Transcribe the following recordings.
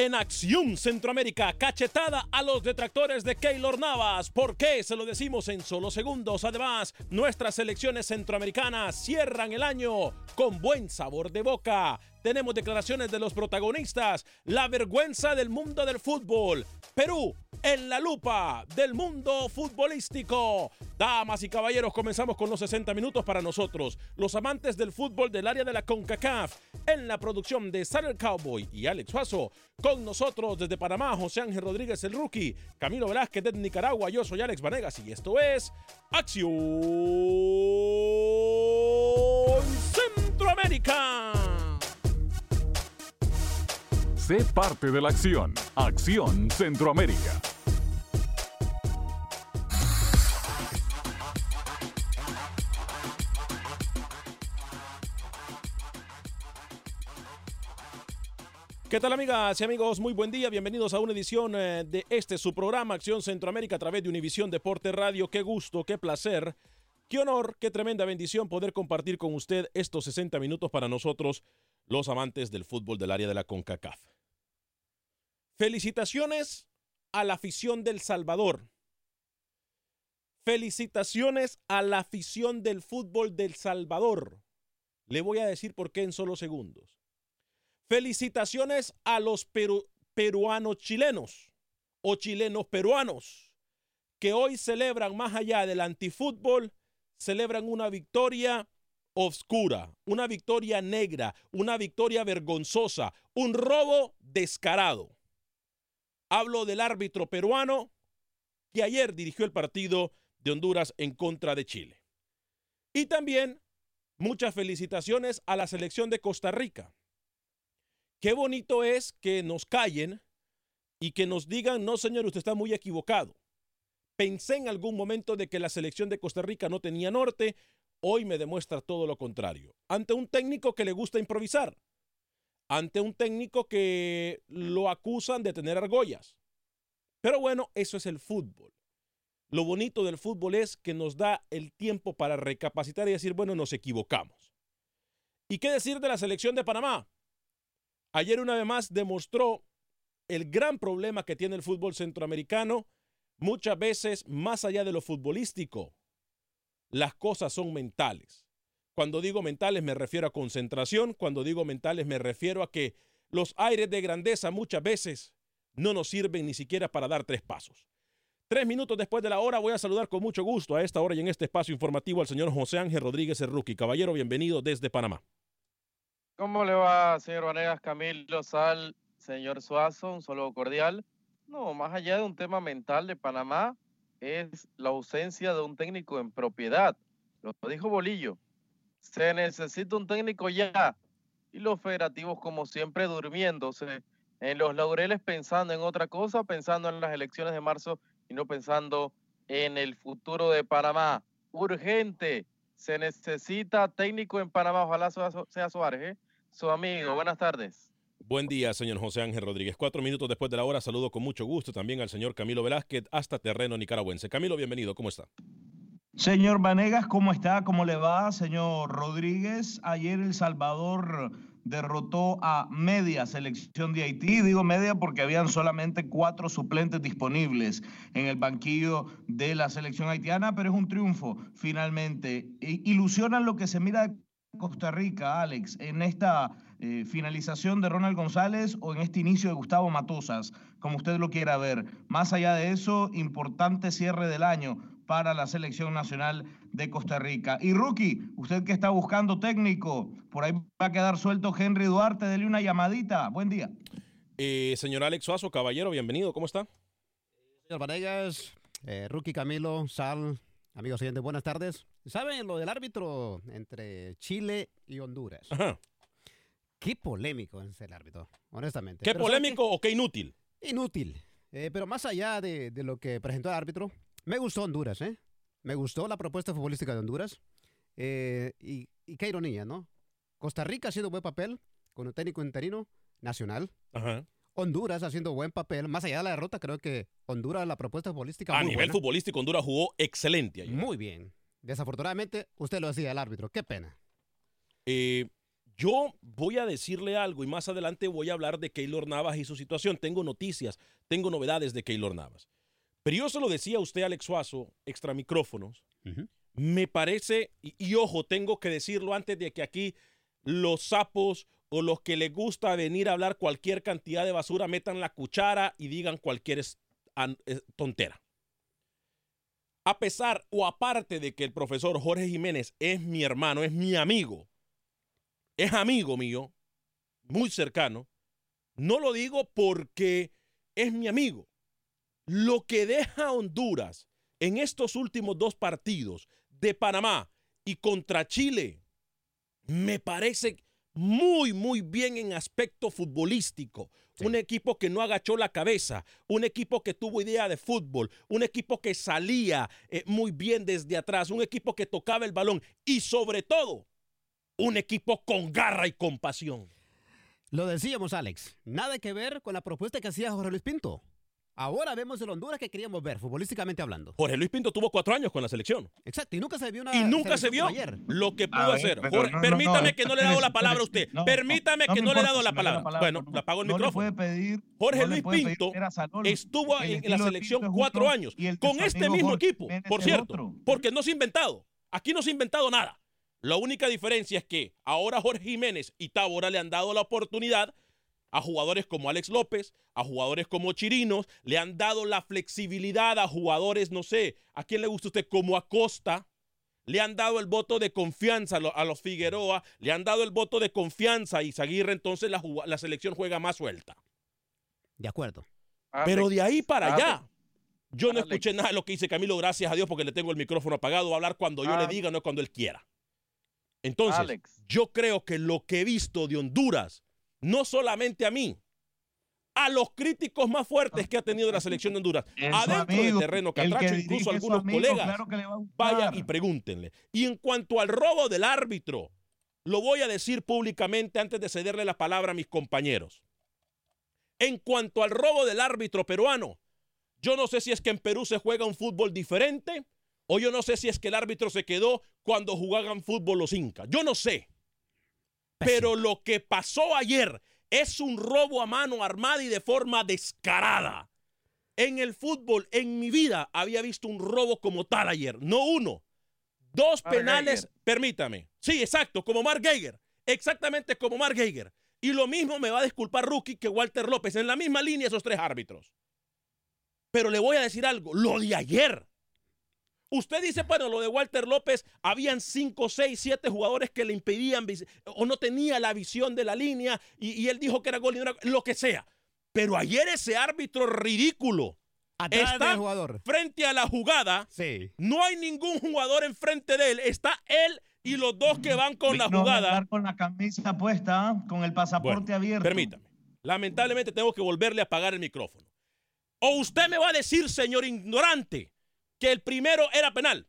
En Acción Centroamérica, cachetada a los detractores de Keylor Navas. ¿Por qué? Se lo decimos en solo segundos. Además, nuestras selecciones centroamericanas cierran el año con buen sabor de boca. Tenemos declaraciones de los protagonistas, la vergüenza del mundo del fútbol. Perú en la lupa del mundo futbolístico. Damas y caballeros, comenzamos con los 60 minutos para nosotros, los amantes del fútbol del área de la CONCACAF, en la producción de Saddle Cowboy y Alex Suazo. Con nosotros desde Panamá, José Ángel Rodríguez el Rookie, Camilo Velázquez de Nicaragua, yo soy Alex Vanegas y esto es Acción Centroamérica. Sé parte de la acción. Acción Centroamérica. ¿Qué tal amigas y amigos? Muy buen día, bienvenidos a una edición eh, de este su programa Acción Centroamérica a través de Univisión Deporte Radio. Qué gusto, qué placer, qué honor, qué tremenda bendición poder compartir con usted estos 60 minutos para nosotros, los amantes del fútbol del área de la CONCACAF. Felicitaciones a la afición del Salvador. Felicitaciones a la afición del fútbol del Salvador. Le voy a decir por qué en solo segundos. Felicitaciones a los peruanos chilenos o chilenos peruanos que hoy celebran más allá del antifútbol, celebran una victoria oscura, una victoria negra, una victoria vergonzosa, un robo descarado. Hablo del árbitro peruano que ayer dirigió el partido de Honduras en contra de Chile. Y también muchas felicitaciones a la selección de Costa Rica Qué bonito es que nos callen y que nos digan, no señor, usted está muy equivocado. Pensé en algún momento de que la selección de Costa Rica no tenía norte, hoy me demuestra todo lo contrario. Ante un técnico que le gusta improvisar, ante un técnico que lo acusan de tener argollas. Pero bueno, eso es el fútbol. Lo bonito del fútbol es que nos da el tiempo para recapacitar y decir, bueno, nos equivocamos. ¿Y qué decir de la selección de Panamá? Ayer una vez más demostró el gran problema que tiene el fútbol centroamericano, muchas veces, más allá de lo futbolístico, las cosas son mentales. Cuando digo mentales me refiero a concentración, cuando digo mentales me refiero a que los aires de grandeza muchas veces no nos sirven ni siquiera para dar tres pasos. Tres minutos después de la hora voy a saludar con mucho gusto a esta hora y en este espacio informativo al señor José Ángel Rodríguez Erruqui. Caballero, bienvenido desde Panamá. ¿Cómo le va, señor Vanegas, Camilo Sal, señor Suazo? Un saludo cordial. No, más allá de un tema mental de Panamá, es la ausencia de un técnico en propiedad. Lo dijo Bolillo. Se necesita un técnico ya. Y los federativos, como siempre, durmiéndose en los laureles, pensando en otra cosa, pensando en las elecciones de marzo y no pensando en el futuro de Panamá. Urgente, se necesita técnico en Panamá, ojalá sea Suárez, ¿eh? su amigo. Buenas tardes. Buen día, señor José Ángel Rodríguez. Cuatro minutos después de la hora, saludo con mucho gusto también al señor Camilo Velázquez hasta terreno nicaragüense. Camilo, bienvenido, ¿cómo está? Señor Vanegas, ¿cómo está? ¿Cómo le va, señor Rodríguez? Ayer El Salvador derrotó a media selección de Haití. Digo media porque habían solamente cuatro suplentes disponibles en el banquillo de la selección haitiana, pero es un triunfo finalmente. Ilusionan lo que se mira de Costa Rica, Alex, en esta eh, finalización de Ronald González o en este inicio de Gustavo Matosas, como usted lo quiera ver. Más allá de eso, importante cierre del año para la selección nacional de Costa Rica. Y Rookie, usted que está buscando técnico, por ahí va a quedar suelto Henry Duarte, dele una llamadita. Buen día. Eh, señor Alex Suazo, caballero, bienvenido, ¿cómo está? Señor Vanegas, eh, Rookie Camilo, Sal, amigos siguientes, buenas tardes. ¿Saben lo del árbitro entre Chile y Honduras? Qué polémico es el árbitro, honestamente. ¿Qué polémico o qué inútil? Inútil. Eh, pero más allá de, de, lo que presentó el árbitro, me gustó Honduras, ¿eh? Me gustó la propuesta futbolística de Honduras. Eh, y, qué ironía, ¿no? Costa Rica haciendo buen papel con un técnico interino nacional. Honduras haciendo buen papel. Más allá de la derrota, creo que Honduras, la propuesta futbolística. A nivel futbolístico, Honduras jugó excelente ayer. Muy bien. Desafortunadamente, usted lo decía, el árbitro. Qué pena. Eh, yo voy a decirle algo y más adelante voy a hablar de Keylor Navas y su situación. Tengo noticias, tengo novedades de Keylor Navas. Pero yo se lo decía a usted, Alex Suazo, extra micrófonos. Me parece, y, ojo, tengo que decirlo antes de que aquí los sapos o los que les gusta venir a hablar cualquier cantidad de basura metan la cuchara y digan cualquier tontera. A pesar o aparte de que el profesor Jorge Jiménez es mi hermano, es mi amigo, es amigo mío, muy cercano, no lo digo porque es mi amigo. Lo que deja Honduras en estos últimos dos partidos de Panamá y contra Chile me parece muy, muy bien en aspecto futbolístico. Un equipo que no agachó la cabeza, un equipo que tuvo idea de fútbol, un equipo que salía eh, muy bien desde atrás, un equipo que tocaba el balón y sobre todo, un equipo con garra y compasión. Lo decíamos, Alex, nada que ver con la propuesta que hacía Jorge Luis Pinto. Ahora vemos el Honduras que queríamos ver, futbolísticamente hablando. Jorge Luis Pinto tuvo cuatro años con la selección. Exacto, y nunca se vio una. Y nunca se vio lo que pudo hacer. permítame que no le he dado la palabra a usted. permítame que no, le he dado la palabra. bueno, le apago el micrófono. Jorge Luis Pinto estuvo en, la selección cuatro años con este mismo equipo, por cierto, porque no se ha inventado. Aquí no se ha inventado nada. La única diferencia es que ahora Jorge Jiménez y Tábora le han dado la oportunidad a jugadores como Alex López, a jugadores como Chirinos, le han dado la flexibilidad a jugadores, no sé, ¿a quién le gusta usted? Como Acosta, le han dado el voto de confianza a los Figueroa, le han dado el voto de confianza y Zaguirre, entonces la, selección juega más suelta. De acuerdo. Pero de ahí para allá, yo no escuché nada de lo que dice Camilo, gracias a Dios, porque le tengo el micrófono apagado, a hablar cuando yo le diga, no cuando él quiera. Entonces, yo creo que lo que he visto de Honduras no solamente a mí, a los críticos más fuertes que ha tenido la selección de Honduras, adentro del terreno Catracho, incluso algunos colegas, vaya y pregúntenle. Y en cuanto al robo del árbitro, lo voy a decir públicamente antes de cederle la palabra a mis compañeros. En cuanto al robo del árbitro peruano, yo no sé si es que en Perú se juega un fútbol diferente o yo no sé si es que el árbitro se quedó cuando jugaban fútbol los incas. Yo no sé. Pero lo que pasó ayer Es un robo a mano armada y de forma descarada. En el fútbol, en mi vida, había visto un robo como tal ayer. No uno. Dos Mark penales, Geiger. permítame. Sí, exacto, como Mark Geiger. Exactamente como Mark Geiger. Y lo mismo me va a disculpar Rookie que Walter López. En la misma línea esos tres árbitros. Pero le voy a decir algo. Lo de ayer. Usted dice, bueno, lo de Walter López, habían cinco, seis, siete jugadores que le impedían o no tenía la visión de la línea y, y él dijo que era gol y no era lo que sea. Pero ayer ese árbitro ridículo Atrás está del jugador. frente a la jugada. Sí. No hay ningún jugador enfrente de él. Está él y los dos que van con la a jugada. con la camisa puesta, con el pasaporte Bueno, abierto. Permítame. Lamentablemente tengo que volverle a apagar el micrófono. O usted me va a decir, señor ignorante, que el primero era penal.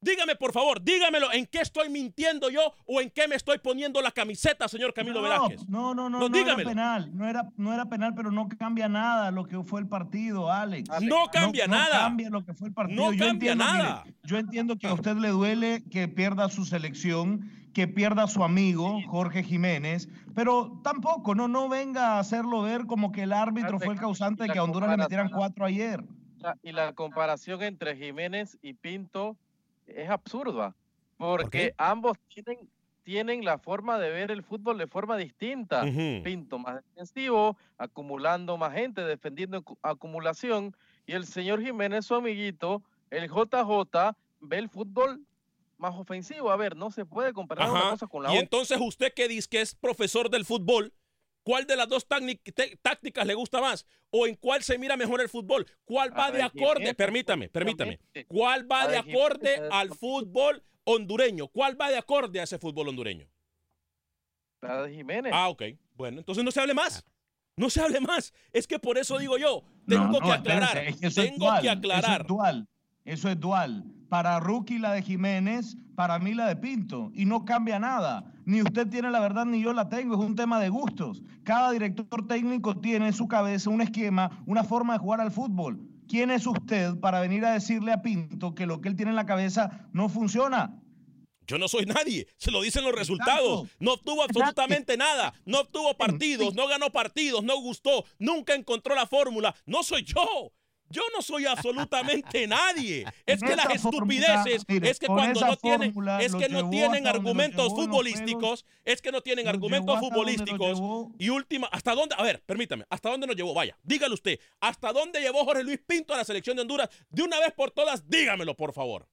Dígame, por favor, dígamelo, ¿en qué estoy mintiendo yo o en qué me estoy poniendo la camiseta, señor Camilo no, Velázquez? No, no, no, No, no, era penal, no era, no era penal, pero no cambia nada lo que fue el partido, Alex. No cambia no nada. cambia lo que fue el partido. No Yo cambia entiendo, mire, nada. yo entiendo que a usted le duele que pierda su selección, que pierda su amigo Jorge Jiménez, pero tampoco, no, no venga a hacerlo ver como que el árbitro fue el causante de que a Honduras le metieran cuatro ayer. La- y la comparación entre Jiménez y Pinto es absurda, porque ambos tienen, tienen la forma de ver el fútbol de forma distinta. Pinto más defensivo, acumulando más gente, defendiendo acu- acumulación, y el señor Jiménez, su amiguito, el JJ, ve el fútbol más ofensivo. A ver, no se puede comparar una Ajá. cosa con la Y otra. entonces usted que dice que es profesor del fútbol, ¿cuál de las dos tácticas le gusta más? ¿O en cuál se mira mejor el fútbol? ¿Cuál va de de acorde? Permítame, permítame. ¿Cuál va de acorde es al fútbol hondureño? ¿Cuál va de acorde a ese fútbol hondureño? La de Jiménez. Ah, ok. Bueno, entonces no se hable más. No se hable más. Es que por eso digo yo, tengo No, que aclarar. es que eso es tengo dual, que aclarar. Eso es dual. Eso es dual. Para Rookie la de Jiménez, para mí la de Pinto. Y no cambia nada. Ni usted tiene la verdad, ni yo la tengo. Es un tema de gustos. Cada director técnico tiene en su cabeza un esquema, una forma de jugar al fútbol. ¿Quién es usted para venir a decirle a Pinto que lo que él tiene en la cabeza no funciona? Yo no soy nadie, se lo dicen los resultados. No obtuvo absolutamente nada, no obtuvo partidos, no ganó partidos, no gustó, nunca encontró la fórmula. No soy yo. Yo no soy absolutamente nadie. Es que las estupideces, es que cuando no tienen, es que no tienen argumentos futbolísticos, es que no tienen argumentos futbolísticos. Y última, ¿hasta dónde? A ver, permítame, ¿hasta dónde nos llevó? Vaya, dígale usted, ¿hasta dónde llevó Jorge Luis Pinto a la selección de Honduras? De una vez por todas, dígamelo, por favor.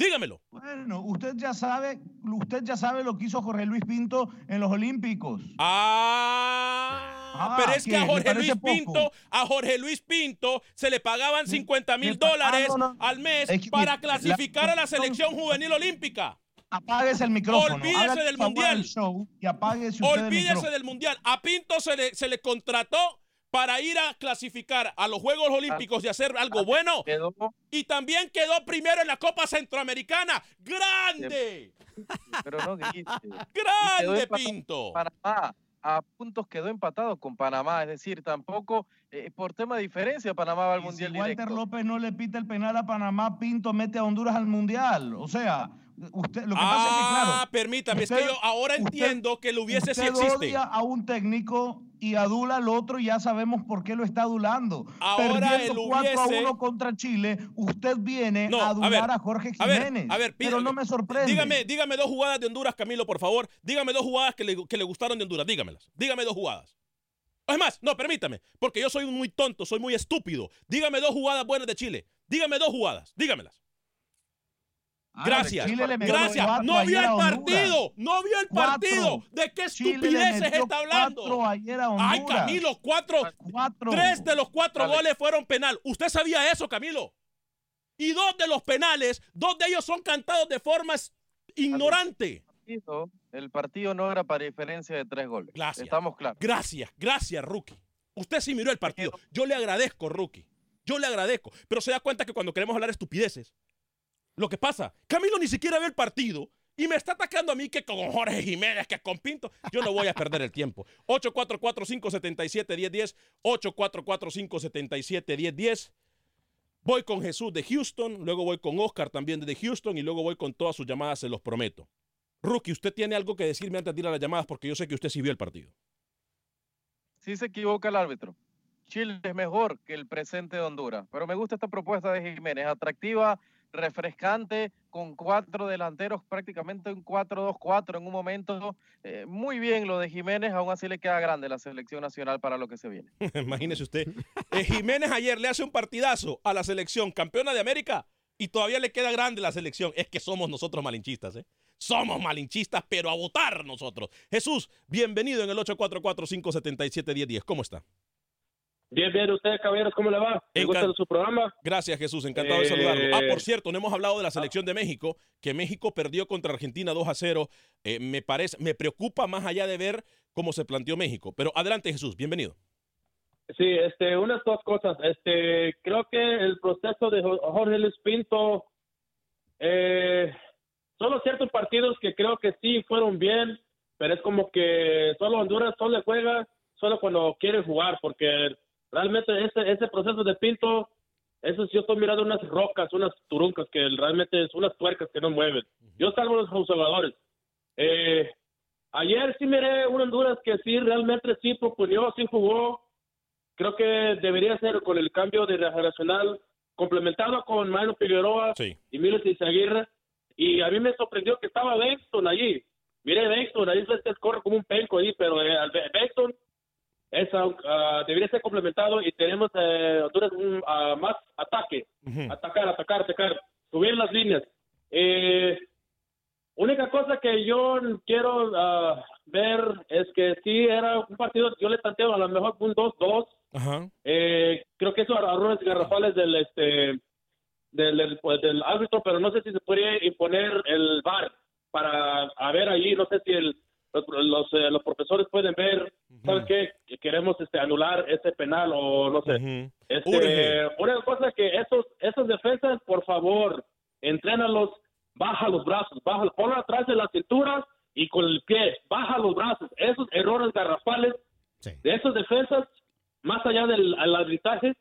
Dígamelo. Bueno, usted ya sabe, usted ya sabe lo que hizo Jorge Luis Pinto en los Olímpicos. Ah, Ah, pero es que a ¿Le Jorge Luis poco? Pinto, a Jorge Luis Pinto se le pagaban 50 mil le pa- ah, dólares no, no. al mes Es que, para la- clasificar a la selección juvenil olímpica. Apáguese el micrófono. Olvídese del mundial. al show y el Olvídese del mundial. A Pinto se le, se le contrató para ir a clasificar a los Juegos Olímpicos y hacer algo bueno. Quedó, Y también quedó primero en la Copa Centroamericana. ¡Grande! pero no. ¡Grande, Pinto! Panamá a puntos quedó empatado con Panamá, es decir, tampoco eh, por tema de diferencia Panamá va al Y mundial si Walter directo. López no le pita el penal a Panamá, Pinto mete a Honduras al mundial. O sea, usted, lo que pasa es que, claro. Ah, permítame, es que yo ahora usted- entiendo que lo hubiese si existe. odia a un técnico y adula al otro y ya sabemos por qué lo está adulando. Ahora Perdiendo el 4 a hubiese- 1 contra Chile, usted viene No, a a adular ver, a, Jorge A ver, Jiménez. a ver, pero pídame- no me sorprende. Dígame, dígame dos jugadas de Honduras, Camilo, por favor. Dígame dos jugadas que le, que le gustaron de Honduras. Dígamelas. Dígame dos jugadas. Es más, no, permítame, porque yo soy muy tonto, soy muy estúpido. Dígame dos jugadas buenas de Chile. Dígame dos jugadas. Dígamelas. Gracias. Gracias. No vio el partido. No vio el partido. ¿De qué estupideces está hablando? cuatro ayer a Ay, Honduras. Camilo, cuatro. Cuatro. Tres de los cuatro Dale. goles fueron penal. ¿Usted sabía eso, Camilo? Y dos de los penales, dos de ellos son cantados de forma ignorante. partido- El partido no era para diferencia de tres goles. Gracias. Estamos claros. Gracias, gracias, Rookie. Usted sí miró el partido. Yo le agradezco, Rookie. Yo le agradezco. Pero se da cuenta que cuando queremos hablar estupideces, lo que pasa, Camilo ni siquiera ve el partido y me está atacando a mí que con Jorge Jiménez, que con Pinto. Yo no voy a perder el tiempo. 844-577-1010. 844-577-1010. Voy con Jesús de Houston, luego voy con Oscar también de Houston y luego voy con todas sus llamadas, se los prometo. Rookie, usted tiene algo que decirme antes de ir a las llamadas porque yo sé que usted sí vio el partido. sí se equivoca el árbitro. Chile es mejor que el presente de Honduras, pero me gusta esta propuesta de Jiménez, atractiva, refrescante, con cuatro delanteros, prácticamente un 4-2-4 en un momento. Eh, muy bien lo de Jiménez, aún así le queda grande la selección nacional para lo que se viene. Imagínese usted. Eh, Jiménez ayer le hace un partidazo a la selección campeona de América y todavía le queda grande la selección. Es que somos nosotros malinchistas, ¿eh? Somos malinchistas, pero a votar nosotros. Jesús, bienvenido en el 844-577-1010. ¿Cómo está? Bien, bien, ustedes, caballeros, ¿cómo le va? ¿Me gusta su programa? Gracias, Jesús, encantado de Eh, saludarlo. Ah, por cierto, no hemos hablado de la selección de México, que México perdió contra Argentina 2 a 0. Eh, me parece, me preocupa más allá de ver cómo se planteó México. Pero adelante, Jesús, bienvenido. Sí, este, unas dos cosas. Este, creo que el proceso de Jo- Jorge Luis Pinto, eh, solo ciertos partidos que creo que sí fueron bien, pero es como que solo Honduras solo le juega solo cuando quiere jugar, porque realmente ese, ese proceso de Pinto, eso sí, yo estoy mirando unas rocas, unas turuncas que realmente es unas tuercas que no mueven. Yo salvo los conservadores. Eh, ayer sí miré un Honduras que sí realmente sí proponió, sí jugó, creo que debería ser con el cambio de generacional complementado con Mano Figueroa y Miles Izaguirre. Y a mí me sorprendió que estaba Bexton allí. Mire, Bexton, ahí se corre como un penco ahí, pero eh, Bexton es, ah, debería ser complementado y tenemos eh, Honduras un, ah, más ataque. Atacar, atacar, atacar. Subir las líneas. Eh, única cosa que yo quiero ah, ver es que sí era un partido, yo le planteo a lo mejor un 2-2. Ajá. Eh, creo que esos errores garrafales del este del, del, pues, del árbitro, pero no sé si se podría imponer el VAR para a ver allí, no sé si el, los, los, eh, los profesores pueden ver, ¿sabes qué? Que queremos este, anular ese penal o no sé. Este, Urge. una cosa que esos, esos defensas, por favor, entrénalos, baja los brazos, baja, ponlo atrás de la cintura y con el pie, baja los brazos. Esos errores garrafales de esos defensas, más allá del al arbitraje,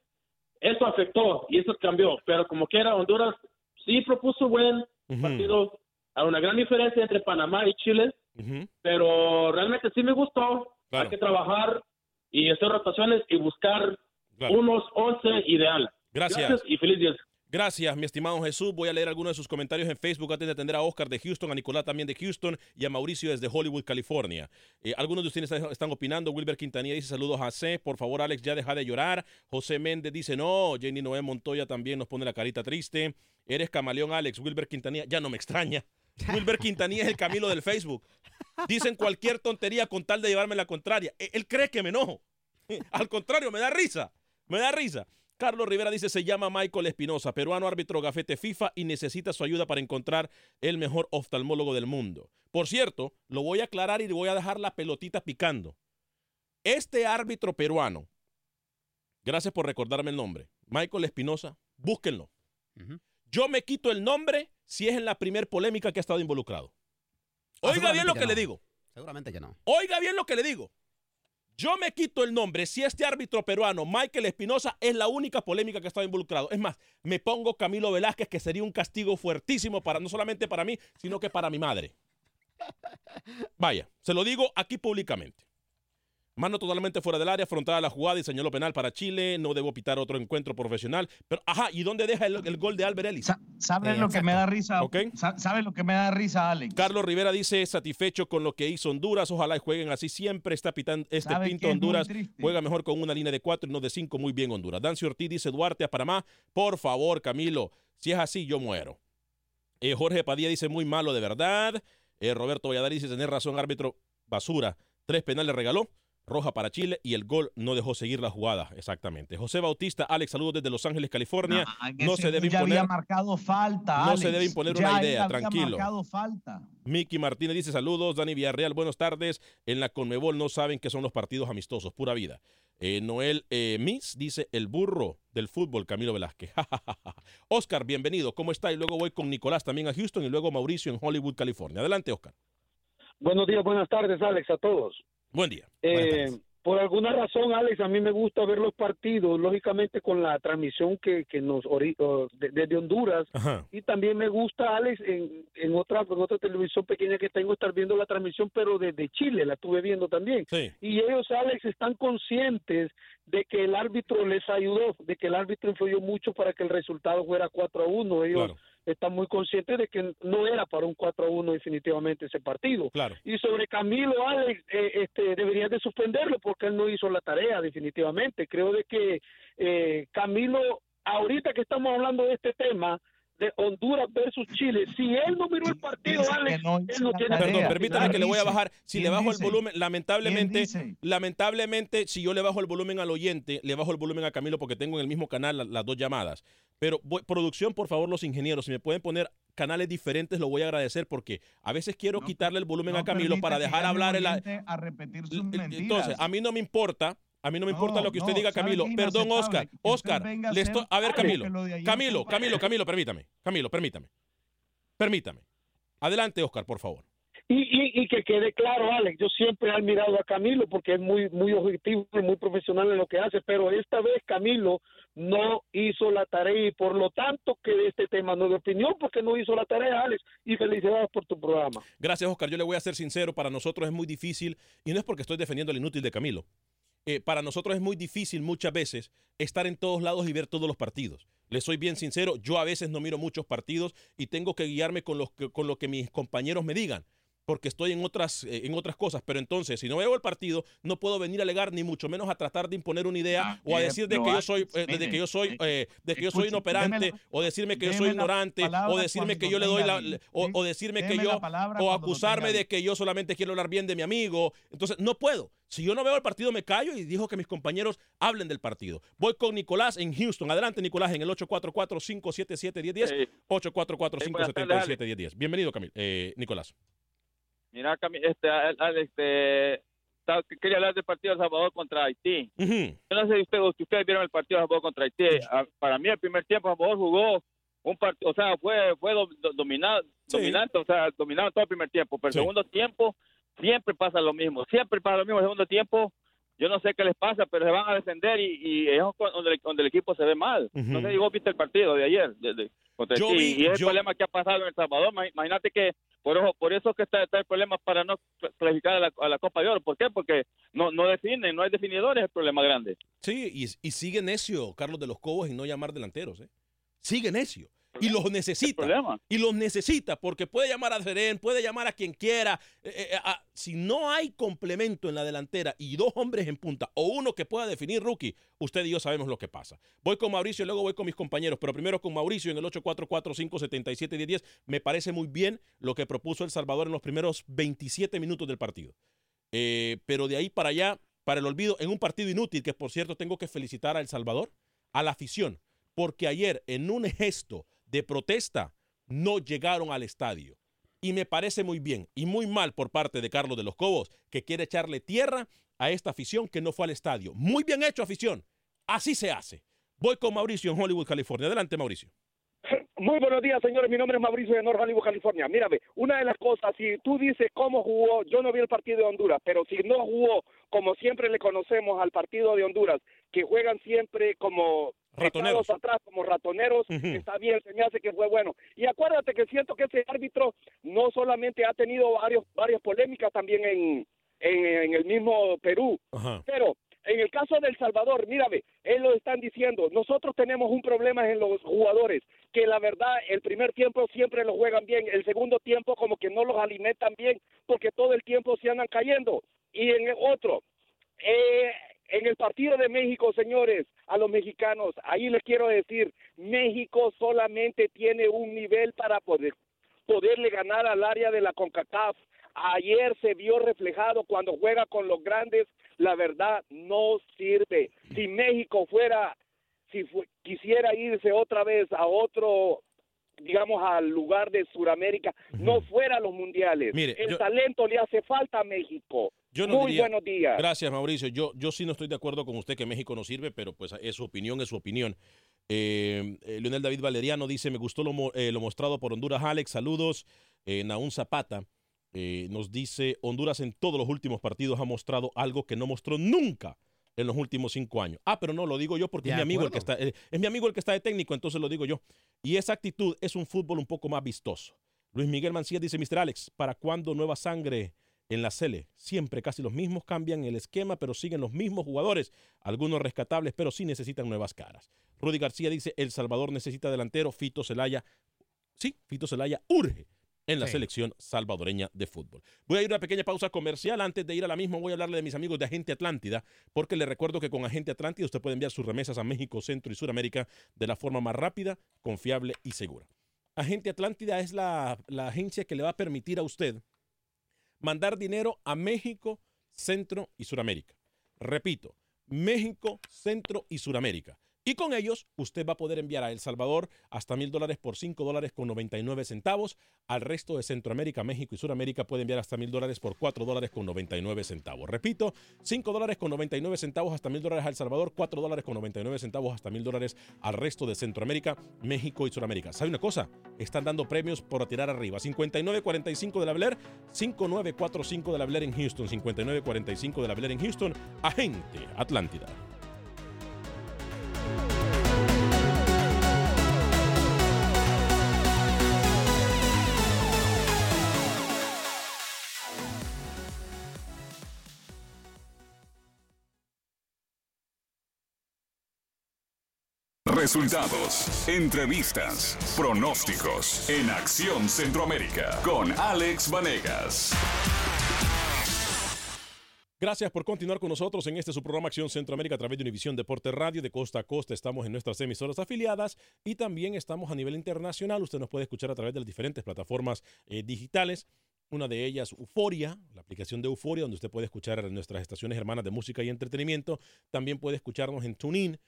eso afectó y eso cambió. Pero como quiera, Honduras sí propuso buen partido, a una gran diferencia entre Panamá y Chile, pero realmente sí me gustó. Hay que trabajar y hacer rotaciones y buscar unos 11 ideal. Gracias. y feliz día. Gracias, mi estimado Jesús. Voy a leer algunos de sus comentarios en Facebook antes de atender a Oscar de Houston, a Nicolás también de Houston y a Mauricio desde Hollywood, California. Eh, algunos de ustedes están, están opinando. Wilber Quintanilla dice saludos a C. Por favor, Alex, ya deja de llorar. José Méndez dice no. Jenny Noé Montoya también nos pone la carita triste. Eres camaleón, Alex. Wilber Quintanilla ya no me extraña. Wilber Quintanilla es el Camilo del Facebook. Dicen cualquier tontería con tal de llevarme la contraria. E- Él cree que me enojo. Al contrario, me da risa. Me da risa. Carlos Rivera dice, se llama Michael Espinosa, peruano árbitro gafete FIFA y necesita su ayuda para encontrar el mejor oftalmólogo del mundo. Por cierto, lo voy a aclarar y voy a dejar la pelotita picando. Este árbitro peruano, gracias por recordarme el nombre, Michael Espinosa, búsquenlo. Yo me quito el nombre si es en la primer polémica que ha estado involucrado. Oiga bien lo que no. le digo. Seguramente que no. Oiga bien lo que le digo. Yo me quito el nombre si este árbitro peruano, Michael Espinosa, es la única polémica que ha estado involucrado. Es más, me pongo Camilo Velázquez, que sería un castigo fuertísimo para no solamente para mí, sino que para mi madre. Vaya, se lo digo aquí públicamente. Mano totalmente fuera del área, afrontada la jugada y señaló penal para Chile. No debo pitar otro encuentro profesional. Pero, ajá, ¿y dónde deja el, el gol de Albert Ellis? ¿Sabes Eh, lo que me da risa? Ok. Sa- ¿Sabes lo que me da risa, Alex? Carlos Rivera dice satisfecho con lo que hizo Honduras. Ojalá y jueguen así siempre. Está pitando este ¿Sabe pinto Honduras. Juega mejor con una línea de cuatro y no de cinco. Muy bien Honduras. Dancio Ortiz dice Duarte a Panamá. Por favor, Camilo. Si es así, yo muero. Eh, Jorge Padilla dice muy malo de verdad. Eh, Roberto Valladares dice tener razón, árbitro basura. Tres penales regaló. Roja para Chile y el gol no dejó seguir la jugada. Exactamente. José Bautista, Alex, saludos desde Los Ángeles, California. No, Ese se debe ya imponer. había marcado falta. No Alex. se debe imponer Ya una idea, había tranquilo. marcado falta. Miki Martínez dice saludos. Dani Villarreal, buenas tardes. En la Conmebol no saben qué son los partidos amistosos, pura vida. Eh, Noel eh, Miss dice el burro del fútbol, Camilo Velázquez. Oscar, bienvenido. ¿Cómo está? Y luego voy con Nicolás también a Houston y luego Mauricio en Hollywood, California. Adelante, Oscar. Buenos días, buenas tardes, Alex, a todos. Buen día. Eh, por alguna razón, Alex, a mí me gusta ver los partidos, lógicamente con la transmisión que, que nos o de- desde Honduras Ajá. y también me gusta, Alex, en, en otra en otra televisión pequeña que tengo estar viendo la transmisión, pero desde Chile la estuve viendo también. Sí. Y ellos, Alex, están conscientes de que el árbitro les ayudó, de que el árbitro influyó mucho para que el resultado fuera 4 a 1. Ellos Claro. Están muy conscientes de que no era para un 4 a 1 definitivamente ese partido. Claro. Y sobre Camilo, Alex, eh, este, deberías de suspenderlo porque él no hizo la tarea definitivamente. Creo de que eh, Camilo, ahorita que estamos hablando de este tema de Honduras versus Chile, si él no miró el partido, Alex, él no tiene Perdón, permítame que le voy a bajar. Si le ¿Quién bajo el volumen, lamentablemente, lamentablemente, si yo le bajo el volumen al oyente, le bajo el volumen a Camilo porque tengo en el mismo canal la- las dos llamadas. Pero voy- producción, por favor, los ingenieros, si me pueden poner canales diferentes, lo voy a agradecer porque a veces quiero quitarle el volumen a Camilo para dejar hablar el, a repetir sus mentiras. entonces, a mí no me importa, a mí no me importa No, lo que usted no, diga, ¿sabe Camilo. Perdón? Oscar. Oscar, le estoy- a ver, Camilo. Camilo, Camilo, Camilo, permítame. Camilo, permítame. Permítame. Adelante, Oscar, por favor. Y, y, y que quede claro, Alex, yo siempre he admirado a Camilo porque es muy, muy objetivo y muy profesional en lo que hace, pero esta vez Camilo no hizo la tarea y por lo tanto que de este tema no de opinión porque no hizo la tarea, Alex, y felicidades por tu programa. Gracias, Oscar. Yo le voy a ser sincero, para nosotros es muy difícil, y no es porque estoy defendiendo al inútil de Camilo. Eh, para nosotros es muy difícil muchas veces estar en todos lados y ver todos los partidos. Le soy bien sincero, yo a veces no miro muchos partidos y tengo que guiarme con, los que- con lo que mis compañeros me digan, porque estoy en otras, eh, en otras cosas. Pero entonces, si no veo el partido, no puedo venir a alegar, ni mucho menos a tratar de imponer una idea o a decir de que yo soy, eh, de que yo soy, eh, de que yo soy inoperante, la- o decirme que yo soy la ignorante, o decirme que yo le doy la, libre, o, decirme que yo, la palabra o acusarme de que yo solamente quiero hablar bien de mi amigo. Entonces, no puedo. Si yo no veo el partido, me callo y dijo que mis compañeros hablen del partido. Voy con Nicolás en Houston. Adelante, Nicolás, en el 844-577-1010. 844-577-1010. Bienvenido, Camil, eh, Nicolás. Mira, este, este, quería hablar del partido de Salvador contra Haití. Yo no sé si ustedes, si ustedes vieron el partido de Salvador contra Haití. Ah, Para mí, el primer tiempo, Salvador jugó un partido, o sea, fue, fue do- do- dominado, dominante, o sea, dominado todo el primer tiempo. Pero el segundo tiempo siempre pasa lo mismo. Siempre pasa lo mismo. El segundo tiempo, yo no sé qué les pasa, pero se van a defender y, y es donde, donde el equipo se ve mal. No sé si vos viste el partido de ayer. de- de- Yo vi- y es el yo- problema que ha pasado en El Salvador. Ma- Imagínate que por eso, por eso que está, está el problema para no cl- clasificar a la, a la Copa de Oro. ¿Por qué? Porque no, no definen, no hay definidores, es el problema grande. Sí, y, y sigue necio Carlos de los Cobos en no llamar delanteros. ¿eh? Sigue necio. Y los necesita. Y los necesita porque puede llamar a Serén, puede llamar a quien quiera. Eh, eh, a- si no hay complemento en la delantera y dos hombres en punta o uno que pueda definir rookie, usted y yo sabemos lo que pasa. Voy con Mauricio y luego voy con mis compañeros, pero primero con Mauricio en el 844-577-1010. Me parece muy bien lo que propuso El Salvador en los primeros 27 minutos del partido. Eh, pero de ahí para allá, para el olvido, en un partido inútil, que por cierto tengo que felicitar a El Salvador, a la afición, porque ayer en un gesto de protesta no llegaron al estadio. Y me parece muy bien y muy mal por parte de Carlos de los Cobos, que quiere echarle tierra a esta afición que no fue al estadio. Muy bien hecho, afición. Así se hace. Voy con Mauricio en Hollywood, California. Adelante, Mauricio. Muy buenos días, señores. Mi nombre es Mauricio de North Hollywood, California. Mírame, una de las cosas, si tú dices cómo jugó, yo no vi el partido de Honduras, pero si no jugó como siempre le conocemos al partido de Honduras, que juegan siempre como Ratoneros. atrás, como ratoneros, está bien, se me hace que fue bueno. Y acuérdate que siento que ese árbitro no solamente ha tenido varios, varias polémicas también en, en, en el mismo Perú, pero en el caso del Salvador, mírame, él lo están diciendo, nosotros tenemos un problema en los jugadores, que la verdad el primer tiempo siempre lo juegan bien, el segundo tiempo como que no los alimentan bien, porque todo el tiempo se andan cayendo. Y en el otro, eh, en el partido de México, señores, a los mexicanos, ahí les quiero decir, México solamente tiene un nivel para poder poderle ganar al área de la CONCACAF. Ayer se vio reflejado cuando juega con los grandes, la verdad no sirve. Si México fuera, si fu- quisiera irse otra vez a otro, digamos, al lugar de Sudamérica, no fuera a los mundiales. Mire, El yo- talento le hace falta a México. Yo no Muy diría- buenos días. Gracias, Mauricio. Yo, yo sí no estoy de acuerdo con usted que México no sirve, pero pues es su opinión, es su opinión. Eh, eh, Leonel David Valeriano dice, me gustó lo, eh, lo mostrado por Honduras Alex, saludos. Eh, Naún Zapata Eh, nos dice, Honduras en todos los últimos partidos ha mostrado algo que no mostró nunca en los últimos cinco años. Ah, pero no, lo digo yo porque es mi amigo el que está, eh, es mi amigo el que está de técnico, entonces lo digo yo. Y esa actitud es un fútbol un poco más vistoso. Luis Miguel Mancilla dice, Mr. Alex, ¿para cuándo nueva sangre en la Cele? Siempre casi los mismos cambian el esquema, pero siguen los mismos jugadores, algunos rescatables, pero sí necesitan nuevas caras. Rudy García dice, El Salvador necesita delantero, Fito Celaya, sí, Fito Celaya urge en la Sí. selección salvadoreña de fútbol. Voy a ir a una pequeña pausa comercial. Antes de ir a la misma, voy a hablarle de mis amigos de Agente Atlántida, porque les recuerdo que con Agente Atlántida usted puede enviar sus remesas a México, Centro y Suramérica de la forma más rápida, confiable y segura. Agente Atlántida es la, la agencia que le va a permitir a usted mandar dinero a México, Centro y Suramérica. Repito, México, Centro y Suramérica. Y con ellos usted va a poder enviar a El Salvador hasta mil dólares por cinco dólares con 99 centavos. Al resto de Centroamérica, México y Suramérica puede enviar hasta mil dólares por cuatro dólares con 99 centavos. Repito, cinco dólares con 99 centavos hasta mil dólares a El Salvador, cuatro dólares con 99 centavos hasta mil dólares al resto de Centroamérica, México y Suramérica. ¿Sabe una cosa? Están dando premios por tirar arriba. 59.45 de la Bel Air, 59.45 de la Bel Air en Houston, 59.45 de la Bel Air en Houston, agente Atlántida. Resultados, entrevistas, pronósticos en Acción Centroamérica con Alex Vanegas. Gracias por continuar con nosotros en este su programa Acción Centroamérica a través de Univisión Deporte Radio de costa a costa. Estamos en nuestras emisoras afiliadas y también estamos a nivel internacional. Usted nos puede escuchar a través de las diferentes plataformas eh, digitales. Una de ellas, Euforia, la aplicación de Euforia, donde usted puede escuchar nuestras estaciones hermanas de música y entretenimiento. También puede escucharnos en TuneIn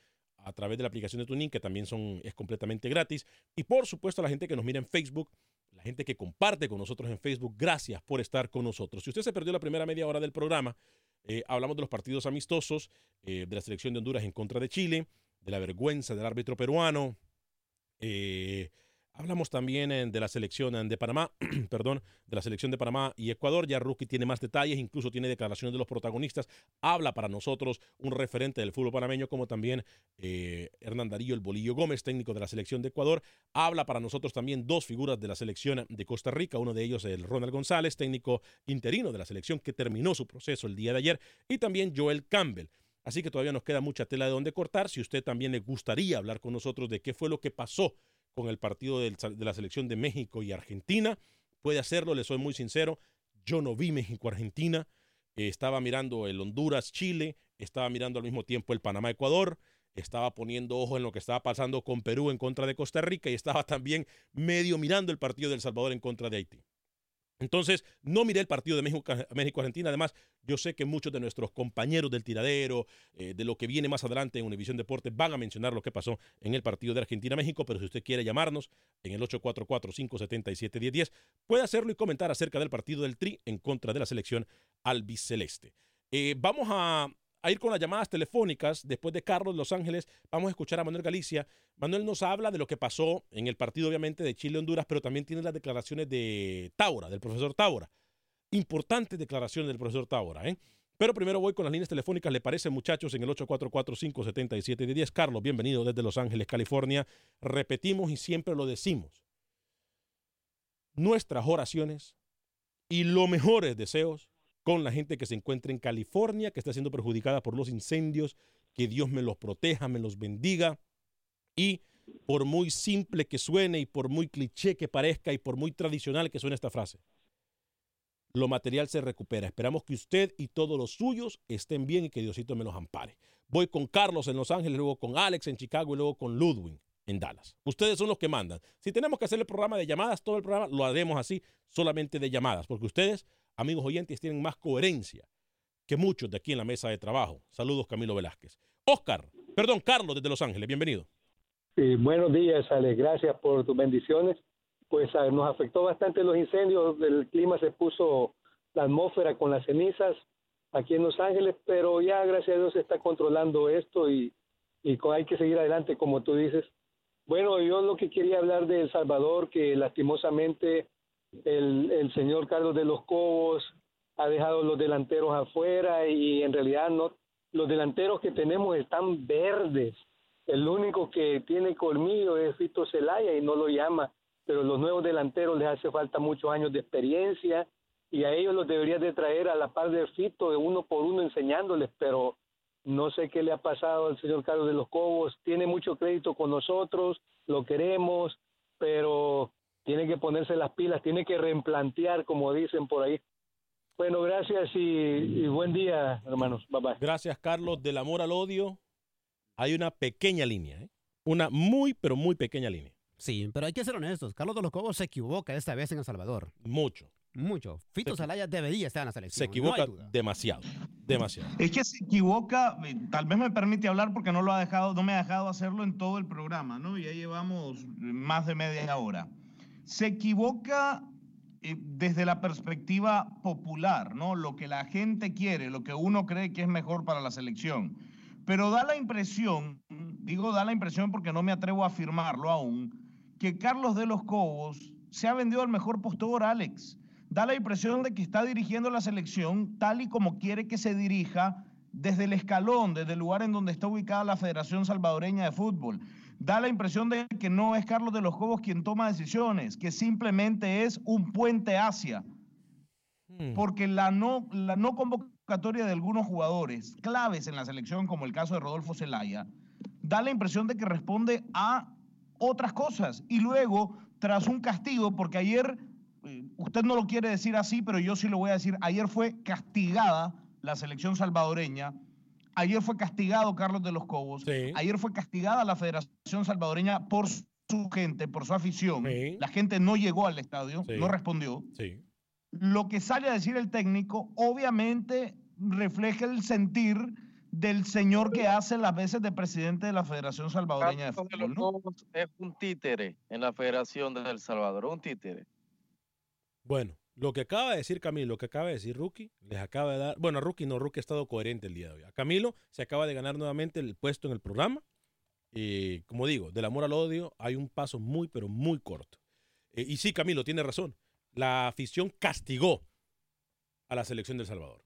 a través de la aplicación de TuneIn, que también son, es completamente gratis. Y por supuesto, a la gente que nos mira en Facebook, la gente que comparte con nosotros en Facebook, gracias por estar con nosotros. Si usted se perdió la primera media hora del programa, eh, hablamos de los partidos amistosos, eh, de la selección de Honduras en contra de Chile, de la vergüenza del árbitro peruano. eh, hablamos también eh, de la selección eh, de Panamá, perdón, de la selección de Panamá y Ecuador. Ya Rookie tiene más detalles, incluso tiene declaraciones de los protagonistas. Habla para nosotros un referente del fútbol panameño, como también eh, Hernán Darío, el Bolillo Gómez, técnico de la selección de Ecuador. Habla para nosotros también dos figuras de la selección de Costa Rica, uno de ellos el Ronald González, técnico interino de la selección que terminó su proceso el día de ayer, y también Joel Campbell. Así que todavía nos queda mucha tela de donde cortar. Si usted también le gustaría hablar con nosotros de qué fue lo que pasó con el partido de la selección de México y Argentina, puede hacerlo, le soy muy sincero. Yo no vi México-Argentina, eh, estaba mirando el Honduras-Chile, estaba mirando al mismo tiempo el Panamá-Ecuador, estaba poniendo ojo en lo que estaba pasando con Perú en contra de Costa Rica y estaba también medio mirando el partido del Salvador en contra de Haití. Entonces, no miré el partido de México- México-Argentina. Además, yo sé que muchos de nuestros compañeros del tiradero, eh, de lo que viene más adelante en Univisión Deporte, van a mencionar lo que pasó en el partido de Argentina-México. Pero si usted quiere llamarnos en el 844-577-1010, puede hacerlo y comentar acerca del partido del Tri en contra de la selección albiceleste. Eh, vamos a, a ir con las llamadas telefónicas. Después de Carlos Los Ángeles, vamos a escuchar a Manuel Galicia. Manuel nos habla de lo que pasó en el partido, obviamente, de Chile-Honduras, pero también tiene las declaraciones de Taura, del profesor Taura. Importantes declaraciones del profesor Taura, ¿eh? Pero primero voy con las líneas telefónicas, ¿le parece, muchachos? En el 844-577-10. Carlos, bienvenido desde Los Ángeles, California. Repetimos y siempre lo decimos. Nuestras oraciones y los mejores deseos con la gente que se encuentra en California, que está siendo perjudicada por los incendios. Que Dios me los proteja, me los bendiga. Y por muy simple que suene y por muy cliché que parezca y por muy tradicional que suene esta frase, lo material se recupera. Esperamos que usted y todos los suyos estén bien y que Diosito me los ampare. Voy con Carlos en Los Ángeles, luego con Alex en Chicago y luego con Ludwig en Dallas. Ustedes son los que mandan. Si tenemos que hacer el programa de llamadas, todo el programa lo haremos así, solamente de llamadas, porque ustedes, amigos oyentes, tienen más coherencia que muchos de aquí en la mesa de trabajo. Saludos, Camilo Velázquez. Oscar, perdón, Carlos desde Los Ángeles, bienvenido. Sí, buenos días, Ale. Gracias por tus bendiciones. Pues ah, nos afectó bastante los incendios, el clima se puso la atmósfera con las cenizas aquí en Los Ángeles, pero ya gracias a Dios se está controlando esto y, hay que seguir adelante, como tú dices. Bueno, yo lo que quería hablar de El Salvador, que lastimosamente el, el señor Carlos de los Cobos ha dejado los delanteros afuera y en realidad no los delanteros que tenemos están verdes. El único que tiene colmillo es Fito Celaya y no lo llama, pero los nuevos delanteros les hace falta muchos años de experiencia y a ellos los deberías de traer a la par de Fito de uno por uno enseñándoles, pero no sé qué le ha pasado al señor Carlos de los Cobos, tiene mucho crédito con nosotros, lo queremos, pero tiene que ponerse las pilas, tiene que reimplantear, como dicen por ahí. Bueno, gracias y, y buen día, hermanos. Bye bye. Gracias, Carlos. Del amor al odio hay una pequeña línea, ¿eh? una muy, pero muy pequeña línea. Sí, pero hay que ser honestos. Carlos de los Cobos se equivoca esta vez en El Salvador. Mucho. Mucho. Fito Salaya debería estar en la selección. Se equivoca demasiado, demasiado. Es que se equivoca, eh, tal vez me permite hablar porque no lo ha dejado, no me ha dejado hacerlo en todo el programa, ¿no? Ya llevamos más de media hora. Se equivoca eh, desde la perspectiva popular, ¿no? Lo que la gente quiere, lo que uno cree que es mejor para la selección. Pero da la impresión, digo da la impresión porque no me atrevo a afirmarlo aún, que Carlos de los Cobos se ha vendido al mejor postor, Alex da la impresión de que está dirigiendo la selección tal y como quiere que se dirija desde el escalón, desde el lugar en donde está ubicada la Federación Salvadoreña de Fútbol. Da la impresión de que no es Carlos de los Cobos quien toma decisiones, que simplemente es un puente hacia. Porque la no, la no convocatoria de algunos jugadores claves en la selección, como el caso de Rodolfo Zelaya, da la impresión de que responde a otras cosas. Y luego, tras un castigo, porque ayer usted no lo quiere decir así, pero yo sí lo voy a decir. Ayer fue castigada la selección salvadoreña. Ayer fue castigado Carlos de los Cobos. Ayer fue castigada la Federación Salvadoreña por su gente, por su afición. La gente no llegó al estadio, no respondió. Lo que sale a decir el técnico, obviamente refleja el sentir del señor que hace las veces de presidente de la Federación Salvadoreña de Fútbol. ¿no? Es un títere en la Federación de El Salvador, un títere. Bueno, lo que acaba de decir Camilo, lo que acaba de decir Rookie, les acaba de dar. Bueno, a Rookie no, Rookie ha estado coherente el día de hoy. A Camilo se acaba de ganar nuevamente el puesto en el programa. Y como digo, del amor al odio hay un paso muy, pero muy corto. Eh, y sí, Camilo, tiene razón. La afición castigó a la selección del Salvador.